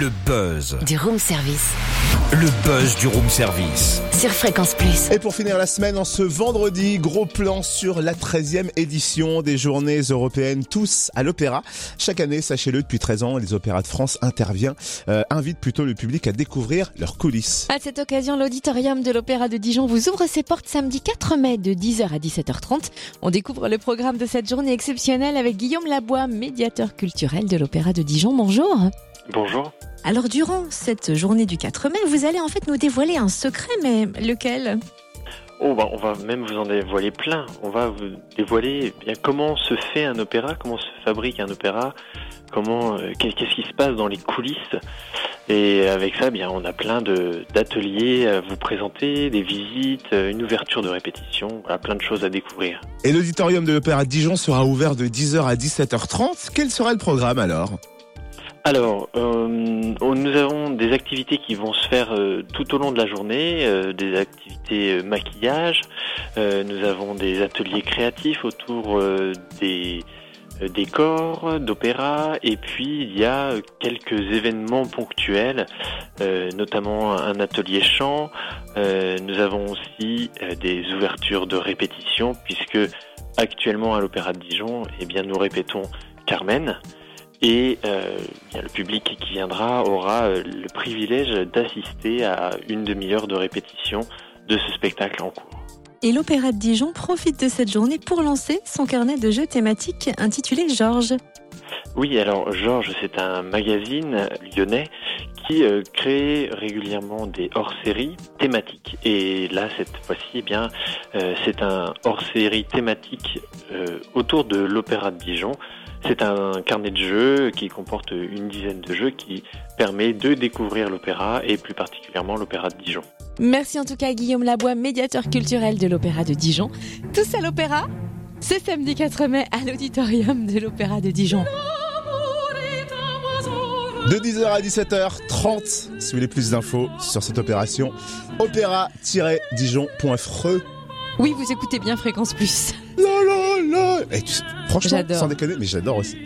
Le buzz. Du room service. Le buzz du room service. Sur Fréquence Plus. Et pour finir la semaine, en ce vendredi, gros plan sur la 13e édition des Journées européennes Tous à l'Opéra. Chaque année, sachez-le, depuis 13 ans, les Opéras de France intervient, euh, invitent plutôt le public à découvrir leurs coulisses. À cette occasion, l'auditorium de l'Opéra de Dijon vous ouvre ses portes samedi 4 mai de 10h à 17h30. On découvre le programme de cette journée exceptionnelle avec Guillaume Labois, médiateur culturel de l'Opéra de Dijon. Bonjour. Bonjour. Alors durant cette journée du 4 mai, vous allez en fait nous dévoiler un secret, mais lequel? Oh, bah, on va même vous en dévoiler plein. On va vous dévoiler eh bien comment se fait un opéra, comment se fabrique un opéra, comment euh, qu'est- qu'est-ce qui se passe dans les coulisses. Et avec ça, eh bien, on a plein de d'ateliers à vous présenter, des visites, euh, une ouverture de répétition, voilà, plein de choses à découvrir. Et l'auditorium de l'Opéra de Dijon sera ouvert de 10h à 17h30. Quel sera le programme alors? Alors, euh, nous avons des activités qui vont se faire euh, tout au long de la journée, euh, des activités euh, maquillage. Euh, nous avons des ateliers créatifs autour des décors, d'opéra, et puis il y a quelques événements ponctuels, notamment un atelier chant. Nous avons aussi des ouvertures de répétition, puisque actuellement à l'Opéra de Dijon, eh bien nous répétons Carmen. Et euh, le public qui viendra aura euh, le privilège d'assister à une demi-heure de répétition de ce spectacle en cours. Et l'Opéra de Dijon profite de cette journée pour lancer son carnet de jeux thématiques intitulé Georges. Oui, alors Georges, c'est un magazine lyonnais qui euh, crée régulièrement des hors-séries thématiques. Et là, cette fois-ci, eh bien, euh, c'est un hors-série thématique euh, autour de l'Opéra de Dijon. C'est un carnet de jeux qui comporte une dizaine de jeux qui permet de découvrir l'opéra et plus particulièrement l'Opéra de Dijon. Merci en tout cas à Guillaume Labois, médiateur culturel de l'Opéra de Dijon. Tous à l'Opéra C'est samedi 4 mai à l'auditorium de l'Opéra de Dijon. De 10h à 17h30, si vous voulez plus d'infos sur cette opération, opéra-dijon.fre. Oui, vous écoutez bien Fréquence Plus. La la Et tu sais, franchement, sans déconner, mais j'adore aussi.